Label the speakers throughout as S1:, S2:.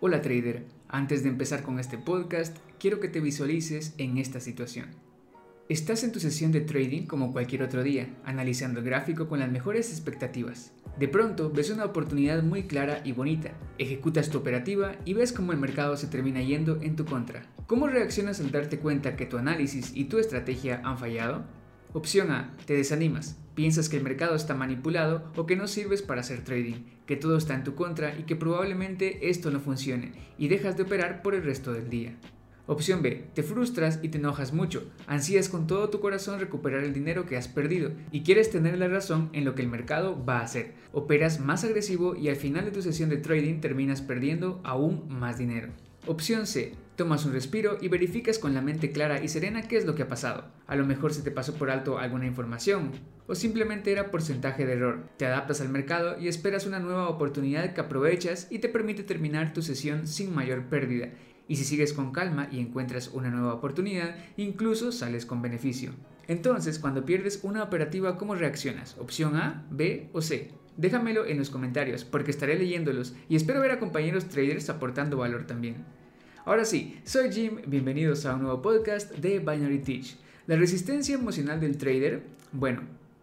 S1: Hola trader, antes de empezar con este podcast, quiero que te visualices en esta situación. Estás en tu sesión de trading como cualquier otro día, analizando el gráfico con las mejores expectativas. De pronto ves una oportunidad muy clara y bonita, ejecutas tu operativa y ves cómo el mercado se termina yendo en tu contra. ¿Cómo reaccionas al darte cuenta que tu análisis y tu estrategia han fallado? Opción A, te desanimas, piensas que el mercado está manipulado o que no sirves para hacer trading, que todo está en tu contra y que probablemente esto no funcione y dejas de operar por el resto del día. Opción B, te frustras y te enojas mucho, ansías con todo tu corazón recuperar el dinero que has perdido y quieres tener la razón en lo que el mercado va a hacer. Operas más agresivo y al final de tu sesión de trading terminas perdiendo aún más dinero. Opción C, tomas un respiro y verificas con la mente clara y serena qué es lo que ha pasado. A lo mejor se te pasó por alto alguna información o simplemente era porcentaje de error. Te adaptas al mercado y esperas una nueva oportunidad que aprovechas y te permite terminar tu sesión sin mayor pérdida y si sigues con calma y encuentras una nueva oportunidad, incluso sales con beneficio. Entonces, cuando pierdes una operativa, ¿cómo reaccionas? ¿Opción A, B o C? Déjamelo en los comentarios porque estaré leyéndolos y espero ver a compañeros traders aportando valor también. Ahora sí, soy Jim, bienvenidos a un nuevo podcast de Binary Teach. La resistencia emocional del trader, bueno,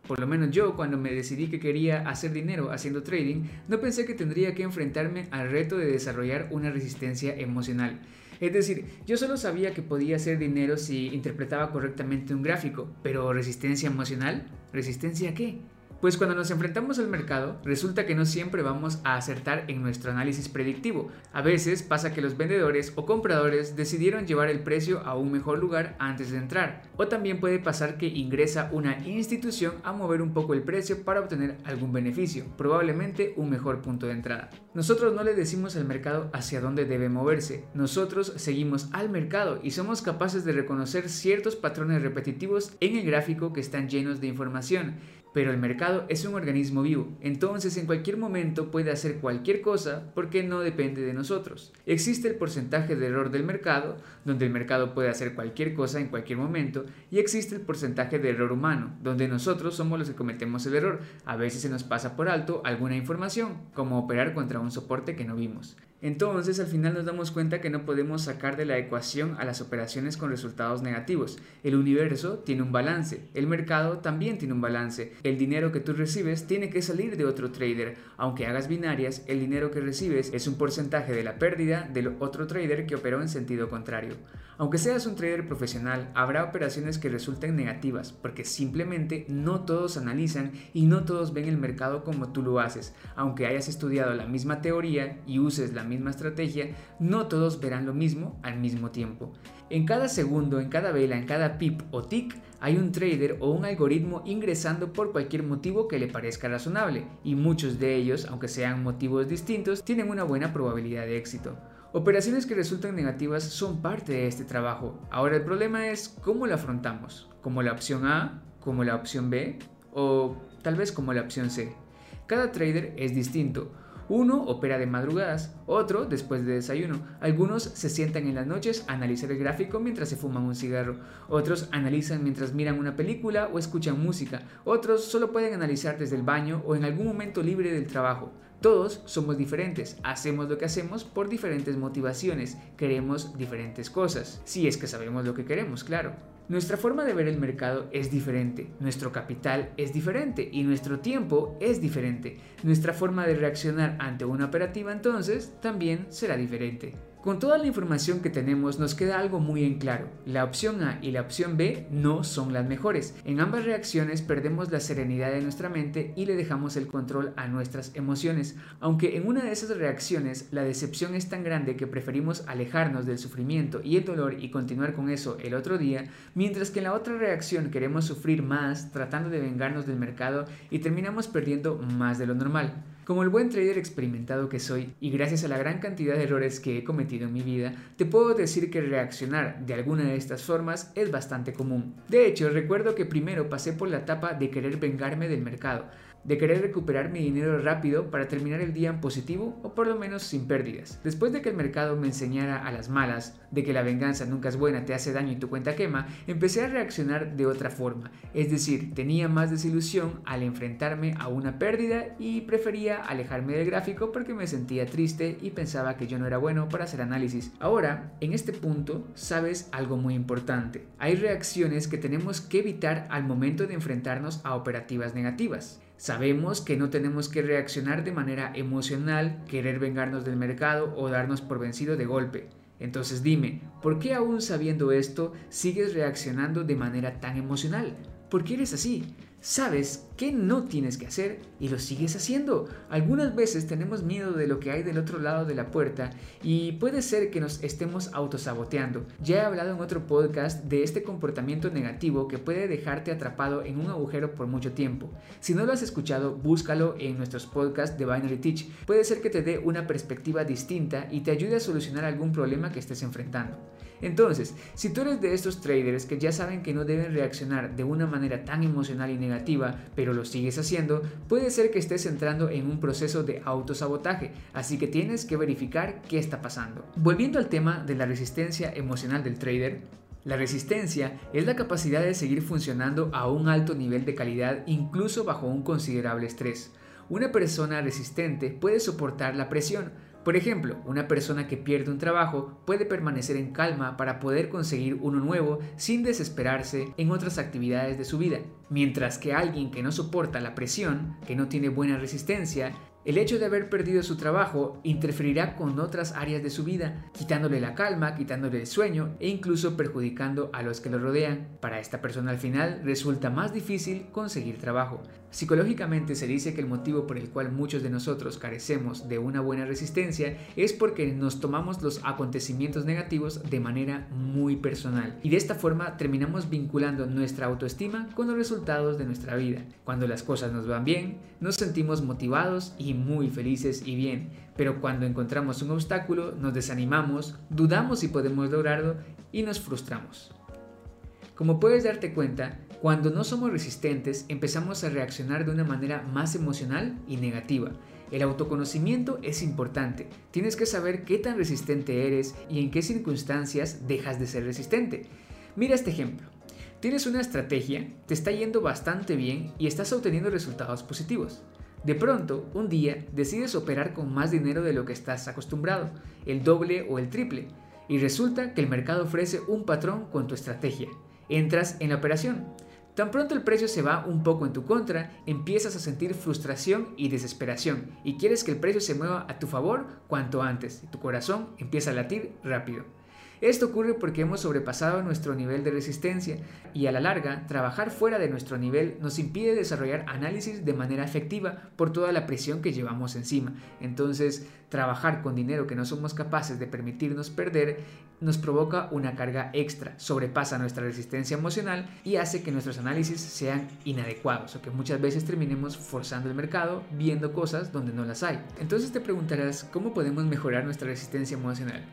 S1: por lo menos yo, cuando me decidí que quería hacer dinero haciendo trading, no pensé que tendría que enfrentarme al reto de desarrollar una resistencia emocional. Es decir, yo solo sabía que podía hacer dinero si interpretaba correctamente un gráfico, pero resistencia emocional, ¿resistencia qué? Pues cuando nos enfrentamos al mercado, resulta que no siempre vamos a acertar en nuestro análisis predictivo. A veces pasa que los vendedores o compradores decidieron llevar el precio a un mejor lugar antes de entrar. O también puede pasar que ingresa una institución a mover un poco el precio para obtener algún beneficio, probablemente un mejor punto de entrada. Nosotros no le decimos al mercado hacia dónde debe moverse, nosotros seguimos al mercado y somos capaces de reconocer ciertos patrones repetitivos en el gráfico que están llenos de información pero el mercado es un organismo vivo, entonces en cualquier momento puede hacer cualquier cosa porque no depende de nosotros. Existe el porcentaje de error del mercado, donde el mercado puede hacer cualquier cosa en cualquier momento, y existe el porcentaje de error humano, donde nosotros somos los que cometemos el error. A veces se nos pasa por alto alguna información, como operar contra un soporte que no vimos. Entonces al final nos damos cuenta que no podemos sacar de la ecuación a las operaciones con resultados negativos. El universo tiene un balance, el mercado también tiene un balance. El dinero que tú recibes tiene que salir de otro trader. Aunque hagas binarias, el dinero que recibes es un porcentaje de la pérdida del otro trader que operó en sentido contrario. Aunque seas un trader profesional, habrá operaciones que resulten negativas porque simplemente no todos analizan y no todos ven el mercado como tú lo haces. Aunque hayas estudiado la misma teoría y uses la misma estrategia, no todos verán lo mismo al mismo tiempo. En cada segundo, en cada vela, en cada pip o tick, hay un trader o un algoritmo ingresando por cualquier motivo que le parezca razonable, y muchos de ellos, aunque sean motivos distintos, tienen una buena probabilidad de éxito. Operaciones que resultan negativas son parte de este trabajo. Ahora el problema es cómo lo afrontamos, como la opción A, como la opción B o tal vez como la opción C. Cada trader es distinto. Uno opera de madrugadas, otro después de desayuno. Algunos se sientan en las noches a analizar el gráfico mientras se fuman un cigarro. Otros analizan mientras miran una película o escuchan música. Otros solo pueden analizar desde el baño o en algún momento libre del trabajo. Todos somos diferentes, hacemos lo que hacemos por diferentes motivaciones, queremos diferentes cosas, si es que sabemos lo que queremos, claro. Nuestra forma de ver el mercado es diferente, nuestro capital es diferente y nuestro tiempo es diferente. Nuestra forma de reaccionar ante una operativa entonces también será diferente. Con toda la información que tenemos nos queda algo muy en claro. La opción A y la opción B no son las mejores. En ambas reacciones perdemos la serenidad de nuestra mente y le dejamos el control a nuestras emociones. Aunque en una de esas reacciones la decepción es tan grande que preferimos alejarnos del sufrimiento y el dolor y continuar con eso el otro día, mientras que en la otra reacción queremos sufrir más tratando de vengarnos del mercado y terminamos perdiendo más de lo normal. Como el buen trader experimentado que soy y gracias a la gran cantidad de errores que he cometido en mi vida, te puedo decir que reaccionar de alguna de estas formas es bastante común. De hecho, recuerdo que primero pasé por la etapa de querer vengarme del mercado, de querer recuperar mi dinero rápido para terminar el día en positivo o por lo menos sin pérdidas. Después de que el mercado me enseñara a las malas, de que la venganza nunca es buena, te hace daño y tu cuenta quema, empecé a reaccionar de otra forma. Es decir, tenía más desilusión al enfrentarme a una pérdida y prefería alejarme del gráfico porque me sentía triste y pensaba que yo no era bueno para hacer análisis. Ahora, en este punto, sabes algo muy importante. Hay reacciones que tenemos que evitar al momento de enfrentarnos a operativas negativas. Sabemos que no tenemos que reaccionar de manera emocional, querer vengarnos del mercado o darnos por vencido de golpe. Entonces dime, ¿por qué aún sabiendo esto sigues reaccionando de manera tan emocional? ¿Por qué eres así? Sabes qué no tienes que hacer y lo sigues haciendo. Algunas veces tenemos miedo de lo que hay del otro lado de la puerta y puede ser que nos estemos autosaboteando. Ya he hablado en otro podcast de este comportamiento negativo que puede dejarte atrapado en un agujero por mucho tiempo. Si no lo has escuchado, búscalo en nuestros podcasts de Binary Teach. Puede ser que te dé una perspectiva distinta y te ayude a solucionar algún problema que estés enfrentando. Entonces, si tú eres de estos traders que ya saben que no deben reaccionar de una manera tan emocional y negativa, pero lo sigues haciendo, puede ser que estés entrando en un proceso de autosabotaje, así que tienes que verificar qué está pasando. Volviendo al tema de la resistencia emocional del trader, la resistencia es la capacidad de seguir funcionando a un alto nivel de calidad incluso bajo un considerable estrés. Una persona resistente puede soportar la presión, por ejemplo, una persona que pierde un trabajo puede permanecer en calma para poder conseguir uno nuevo sin desesperarse en otras actividades de su vida, mientras que alguien que no soporta la presión, que no tiene buena resistencia, el hecho de haber perdido su trabajo interferirá con otras áreas de su vida, quitándole la calma, quitándole el sueño e incluso perjudicando a los que lo rodean. Para esta persona al final resulta más difícil conseguir trabajo. Psicológicamente se dice que el motivo por el cual muchos de nosotros carecemos de una buena resistencia es porque nos tomamos los acontecimientos negativos de manera muy personal y de esta forma terminamos vinculando nuestra autoestima con los resultados de nuestra vida. Cuando las cosas nos van bien, nos sentimos motivados y muy felices y bien, pero cuando encontramos un obstáculo nos desanimamos, dudamos si podemos lograrlo y nos frustramos. Como puedes darte cuenta, cuando no somos resistentes empezamos a reaccionar de una manera más emocional y negativa. El autoconocimiento es importante. Tienes que saber qué tan resistente eres y en qué circunstancias dejas de ser resistente. Mira este ejemplo. Tienes una estrategia, te está yendo bastante bien y estás obteniendo resultados positivos. De pronto, un día, decides operar con más dinero de lo que estás acostumbrado, el doble o el triple, y resulta que el mercado ofrece un patrón con tu estrategia. Entras en la operación. Tan pronto el precio se va un poco en tu contra, empiezas a sentir frustración y desesperación y quieres que el precio se mueva a tu favor cuanto antes. Tu corazón empieza a latir rápido. Esto ocurre porque hemos sobrepasado nuestro nivel de resistencia y a la larga trabajar fuera de nuestro nivel nos impide desarrollar análisis de manera efectiva por toda la presión que llevamos encima. Entonces, trabajar con dinero que no somos capaces de permitirnos perder nos provoca una carga extra, sobrepasa nuestra resistencia emocional y hace que nuestros análisis sean inadecuados o que muchas veces terminemos forzando el mercado viendo cosas donde no las hay. Entonces te preguntarás, ¿cómo podemos mejorar nuestra resistencia emocional?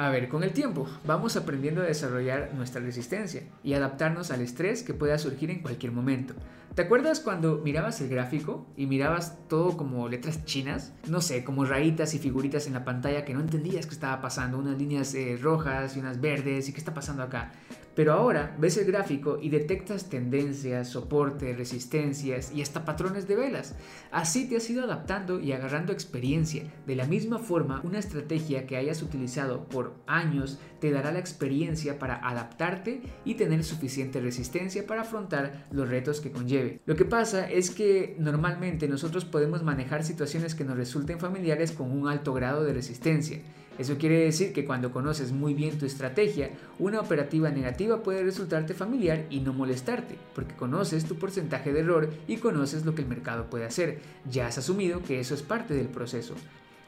S1: A ver, con el tiempo vamos aprendiendo a desarrollar nuestra resistencia y adaptarnos al estrés que pueda surgir en cualquier momento. ¿Te acuerdas cuando mirabas el gráfico y mirabas todo como letras chinas? No sé, como rayitas y figuritas en la pantalla que no entendías qué estaba pasando, unas líneas eh, rojas y unas verdes y qué está pasando acá. Pero ahora ves el gráfico y detectas tendencias, soporte, resistencias y hasta patrones de velas. Así te has ido adaptando y agarrando experiencia. De la misma forma, una estrategia que hayas utilizado por años te dará la experiencia para adaptarte y tener suficiente resistencia para afrontar los retos que conlleve. Lo que pasa es que normalmente nosotros podemos manejar situaciones que nos resulten familiares con un alto grado de resistencia. Eso quiere decir que cuando conoces muy bien tu estrategia, una operativa negativa puede resultarte familiar y no molestarte, porque conoces tu porcentaje de error y conoces lo que el mercado puede hacer. Ya has asumido que eso es parte del proceso.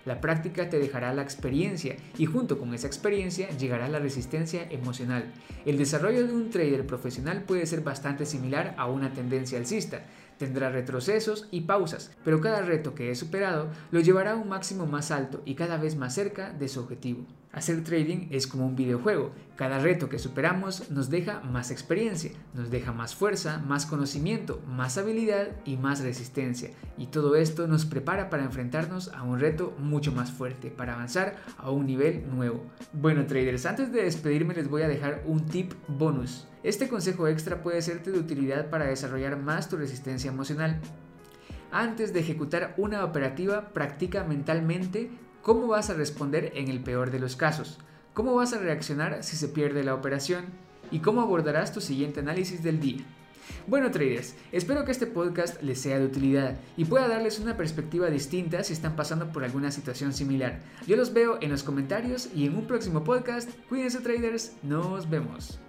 S1: La práctica te dejará la experiencia y junto con esa experiencia llegará la resistencia emocional. El desarrollo de un trader profesional puede ser bastante similar a una tendencia alcista tendrá retrocesos y pausas, pero cada reto que he superado lo llevará a un máximo más alto y cada vez más cerca de su objetivo. Hacer trading es como un videojuego. Cada reto que superamos nos deja más experiencia, nos deja más fuerza, más conocimiento, más habilidad y más resistencia. Y todo esto nos prepara para enfrentarnos a un reto mucho más fuerte, para avanzar a un nivel nuevo. Bueno traders, antes de despedirme les voy a dejar un tip bonus. Este consejo extra puede serte de utilidad para desarrollar más tu resistencia emocional. Antes de ejecutar una operativa, practica mentalmente ¿Cómo vas a responder en el peor de los casos? ¿Cómo vas a reaccionar si se pierde la operación? ¿Y cómo abordarás tu siguiente análisis del día? Bueno traders, espero que este podcast les sea de utilidad y pueda darles una perspectiva distinta si están pasando por alguna situación similar. Yo los veo en los comentarios y en un próximo podcast. Cuídense traders, nos vemos.